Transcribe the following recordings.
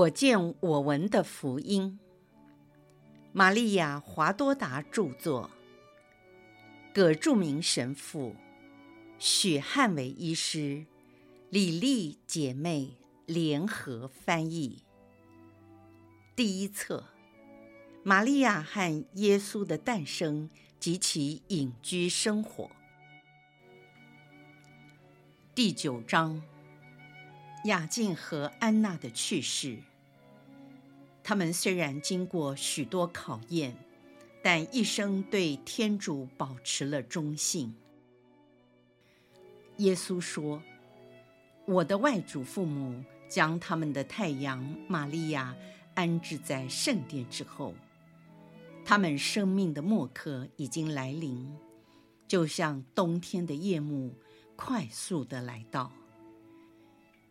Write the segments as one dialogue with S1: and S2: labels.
S1: 我见我闻的福音，玛利亚·华多达著作，葛著名神父，许汉伟医师，李丽姐妹联合翻译。第一册：玛利亚和耶稣的诞生及其隐居生活。第九章。雅敬和安娜的去世。他们虽然经过许多考验，但一生对天主保持了忠信。耶稣说：“我的外祖父母将他们的太阳玛利亚安置在圣殿之后，他们生命的末刻已经来临，就像冬天的夜幕快速地来到。”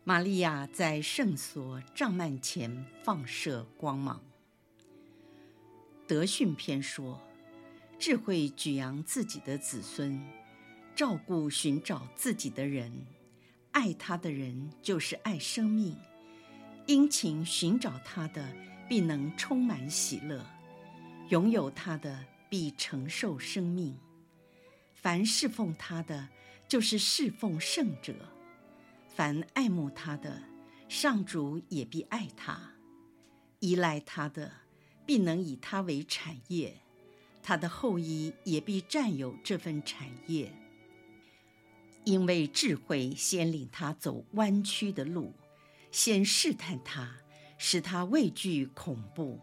S1: 玛利亚在圣所帐幔前放射光芒。德训篇说：“智慧举扬自己的子孙，照顾寻找自己的人，爱他的人就是爱生命，殷勤寻找他的必能充满喜乐，拥有他的必承受生命。凡侍奉他的，就是侍奉圣者。”凡爱慕他的，上主也必爱他；依赖他的，必能以他为产业；他的后裔也必占有这份产业。因为智慧先领他走弯曲的路，先试探他，使他畏惧恐怖，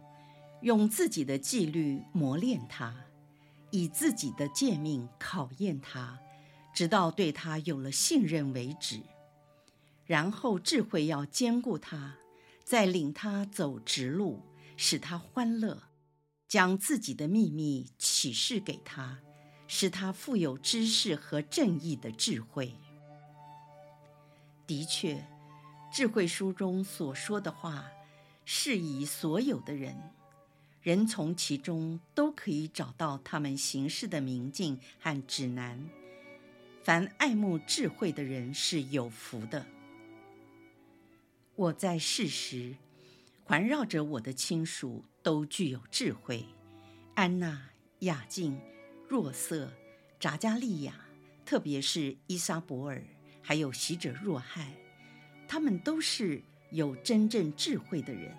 S1: 用自己的纪律磨练他，以自己的诫命考验他，直到对他有了信任为止。然后智慧要坚固他，再领他走直路，使他欢乐，将自己的秘密启示给他，使他富有知识和正义的智慧。的确，智慧书中所说的话，适宜所有的人，人从其中都可以找到他们行事的明镜和指南。凡爱慕智慧的人是有福的。我在世时，环绕着我的亲属都具有智慧：安娜、雅静、若瑟、扎加利亚，特别是伊莎伯尔，还有洗者若翰，他们都是有真正智慧的人。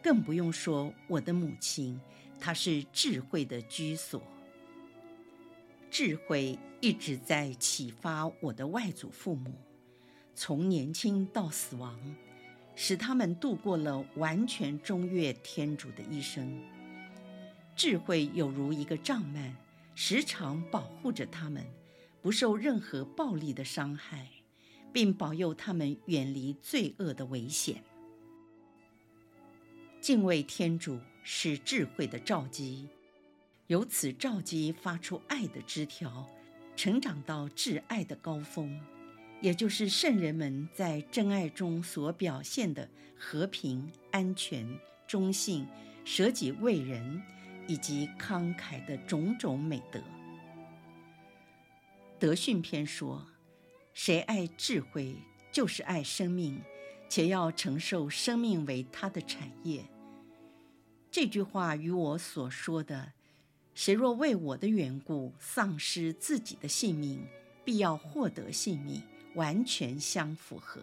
S1: 更不用说我的母亲，她是智慧的居所。智慧一直在启发我的外祖父母。从年轻到死亡，使他们度过了完全忠悦天主的一生。智慧有如一个帐幔，时常保护着他们，不受任何暴力的伤害，并保佑他们远离罪恶的危险。敬畏天主是智慧的召集，由此召集发出爱的枝条，成长到挚爱的高峰。也就是圣人们在真爱中所表现的和平、安全、忠信、舍己为人以及慷慨的种种美德。德训篇说：“谁爱智慧，就是爱生命，且要承受生命为他的产业。”这句话与我所说的“谁若为我的缘故丧失自己的性命，必要获得性命”。完全相符合，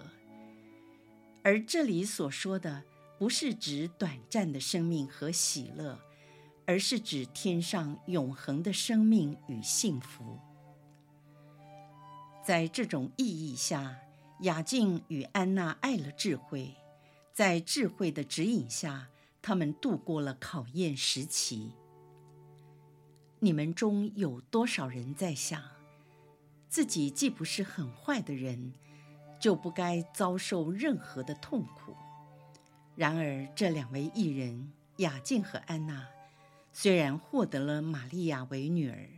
S1: 而这里所说的不是指短暂的生命和喜乐，而是指天上永恒的生命与幸福。在这种意义下，雅静与安娜爱了智慧，在智慧的指引下，他们度过了考验时期。你们中有多少人在想，自己既不是很坏的人，就不该遭受任何的痛苦。然而，这两位艺人雅敬和安娜，虽然获得了玛利亚为女儿，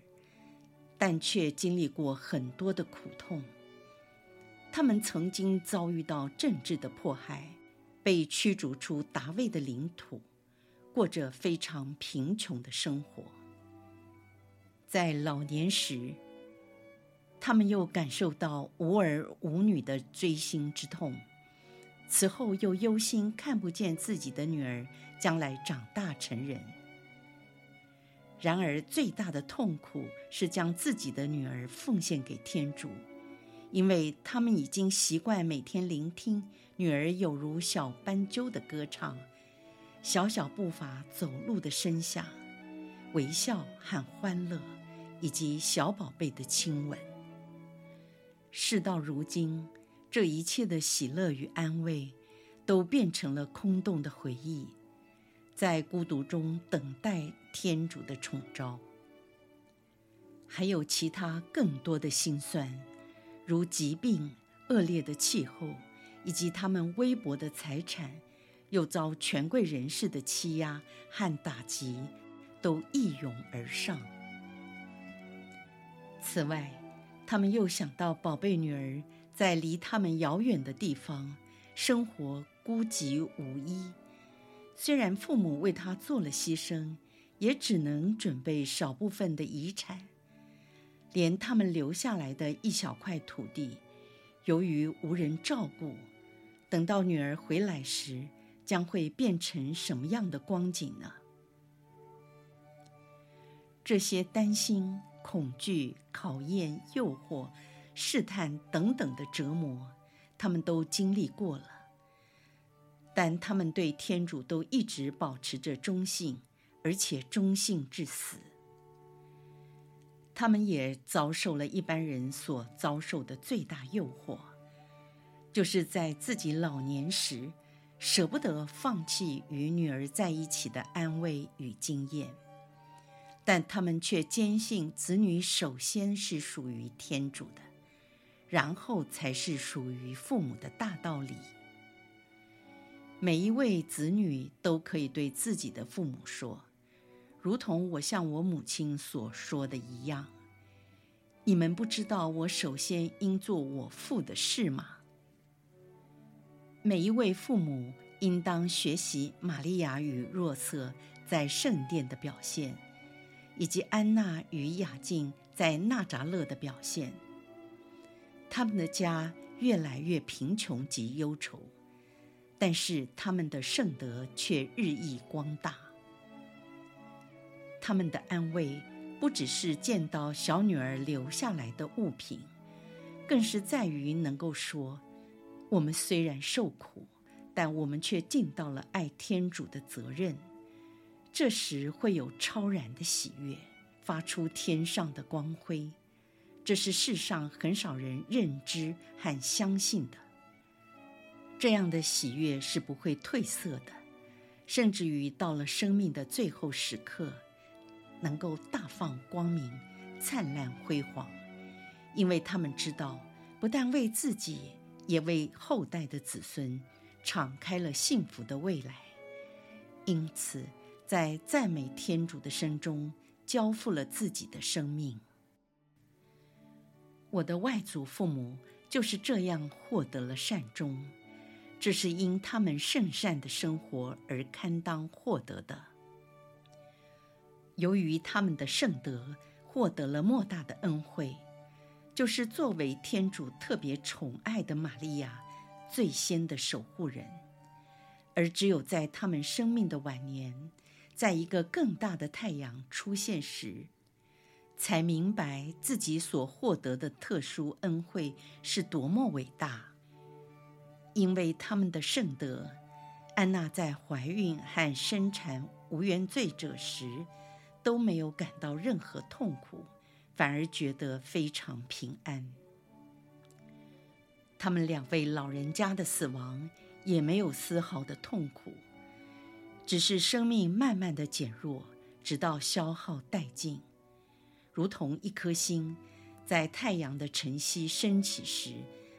S1: 但却经历过很多的苦痛。他们曾经遭遇到政治的迫害，被驱逐出达味的领土，过着非常贫穷的生活。在老年时，他们又感受到无儿无女的锥心之痛，此后又忧心看不见自己的女儿将来长大成人。然而最大的痛苦是将自己的女儿奉献给天主，因为他们已经习惯每天聆听女儿有如小斑鸠的歌唱，小小步伐走路的声响，微笑和欢乐，以及小宝贝的亲吻。事到如今，这一切的喜乐与安慰，都变成了空洞的回忆，在孤独中等待天主的宠召。还有其他更多的辛酸，如疾病、恶劣的气候，以及他们微薄的财产，又遭权贵人士的欺压和打击，都一涌而上。此外，他们又想到宝贝女儿在离他们遥远的地方生活孤寂无依，虽然父母为她做了牺牲，也只能准备少部分的遗产，连他们留下来的一小块土地，由于无人照顾，等到女儿回来时，将会变成什么样的光景呢？这些担心。恐惧、考验、诱惑、试探等等的折磨，他们都经历过了。但他们对天主都一直保持着忠信，而且忠信至死。他们也遭受了一般人所遭受的最大诱惑，就是在自己老年时，舍不得放弃与女儿在一起的安慰与经验。但他们却坚信，子女首先是属于天主的，然后才是属于父母的大道理。每一位子女都可以对自己的父母说，如同我向我母亲所说的一样：“你们不知道我首先应做我父的事吗？”每一位父母应当学习玛利亚与若瑟在圣殿的表现。以及安娜与雅静在纳扎勒的表现，他们的家越来越贫穷及忧愁，但是他们的圣德却日益光大。他们的安慰不只是见到小女儿留下来的物品，更是在于能够说：我们虽然受苦，但我们却尽到了爱天主的责任。这时会有超然的喜悦，发出天上的光辉，这是世上很少人认知和相信的。这样的喜悦是不会褪色的，甚至于到了生命的最后时刻，能够大放光明、灿烂辉煌，因为他们知道，不但为自己，也为后代的子孙敞开了幸福的未来。因此，在赞美天主的声中，交付了自己的生命。我的外祖父母就是这样获得了善终，这是因他们圣善的生活而堪当获得的。由于他们的圣德，获得了莫大的恩惠，就是作为天主特别宠爱的玛利亚最先的守护人，而只有在他们生命的晚年。在一个更大的太阳出现时，才明白自己所获得的特殊恩惠是多么伟大。因为他们的圣德，安娜在怀孕和生产无原罪者时都没有感到任何痛苦，反而觉得非常平安。他们两位老人家的死亡也没有丝毫的痛苦。只是生命慢慢的减弱，直到消耗殆尽，如同一颗星在太阳的晨曦升起时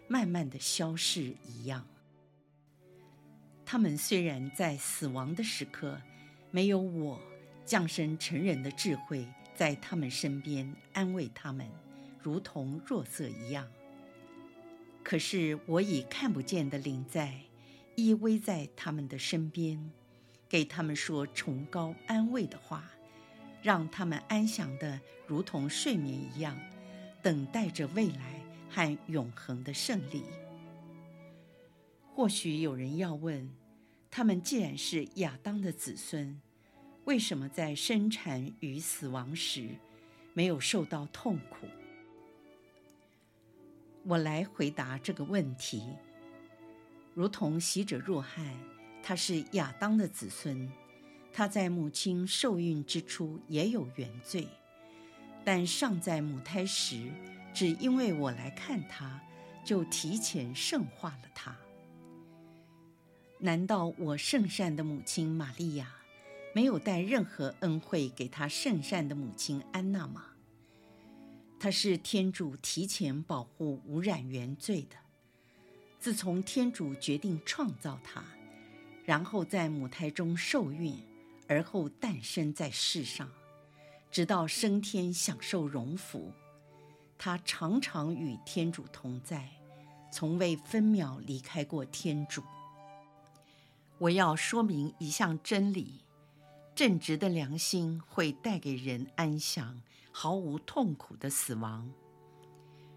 S1: 慢慢的消逝一样。他们虽然在死亡的时刻没有我降生成人的智慧在他们身边安慰他们，如同弱色一样，可是我以看不见的灵在依偎在他们的身边。给他们说崇高安慰的话，让他们安详的如同睡眠一样，等待着未来和永恒的胜利。或许有人要问：他们既然是亚当的子孙，为什么在生产与死亡时没有受到痛苦？我来回答这个问题。如同洗者若翰，他是亚当的子孙，他在母亲受孕之初也有原罪，但尚在母胎时，只因为我来看他，就提前圣化了他。难道我圣善的母亲玛利亚没有带任何恩惠给他圣善的母亲安娜吗？她是天主提前保护无染原罪的。自从天主决定创造她，然后在母胎中受孕，而后诞生在世上，直到升天享受荣福，她常常与天主同在，从未分秒离开过天主。我要说明一项真理：正直的良心会带给人安详，毫无痛苦的死亡。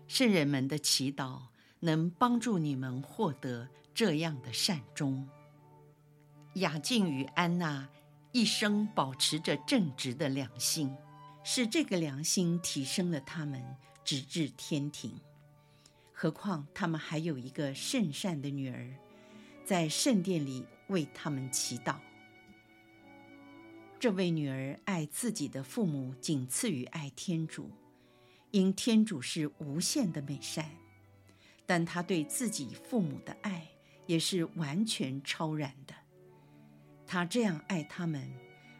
S1: 圣人们的祈祷能帮助你们获得这样的善终。雅敬与安娜一生保持着正直的良心，是这个良心提升了他们，直至天庭。何况他们还有一个圣善的女儿，在圣殿里为他们祈祷。这位女儿爱自己的父母，仅次于爱天主，因天主是无限的美善，但她对自己父母的爱也是完全超然的。他这样爱他们，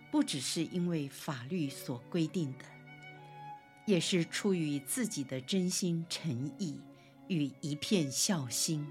S1: 不只是因为法律所规定的，也是出于自己的真心诚意与一片孝心。